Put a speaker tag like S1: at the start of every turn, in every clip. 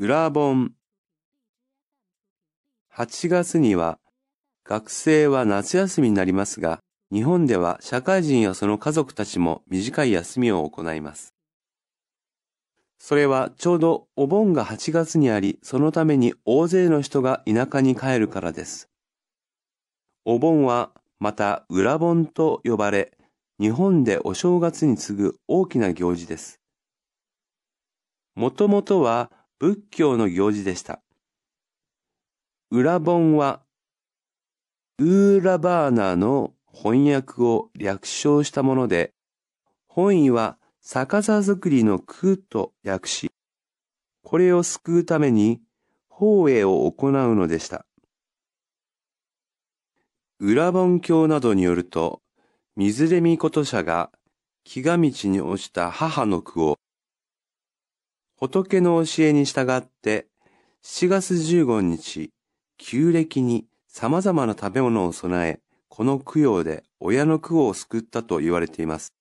S1: 裏本。8月には学生は夏休みになりますが、日本では社会人やその家族たちも短い休みを行います。それはちょうどお盆が8月にあり、そのために大勢の人が田舎に帰るからです。お盆はまた裏盆と呼ばれ、日本でお正月に次ぐ大きな行事です。もともとは仏教の行事でした。裏本は、ウーラバーナの翻訳を略称したもので、本意は逆さ作りの空と訳し、これを救うために法営を行うのでした。裏本教などによると、水れみこと者が気が道に落ちた母の句を仏の教えに従って7月15日、旧暦に様々な食べ物を備え、この供養で親の苦を救ったと言われています。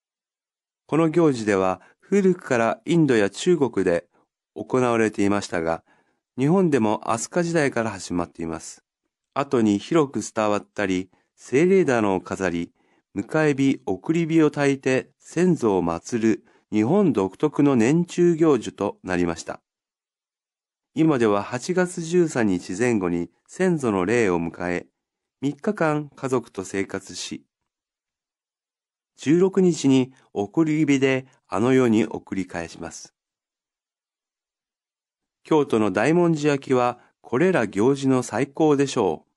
S1: この行事では古くからインドや中国で行われていましたが、日本でも飛鳥時代から始まっています。後に広く伝わったり、精霊棚を飾り、迎え火、送り火を焚いて先祖を祀る日本独特の年中行事となりました。今では8月13日前後に先祖の霊を迎え、3日間家族と生活し、16日に送り火であの世に送り返します。京都の大文字焼きはこれら行事の最高でしょう。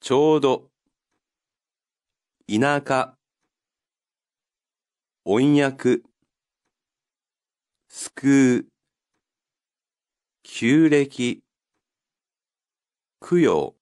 S1: ちょうど、田舎、翻訳、救う、旧暦、供養、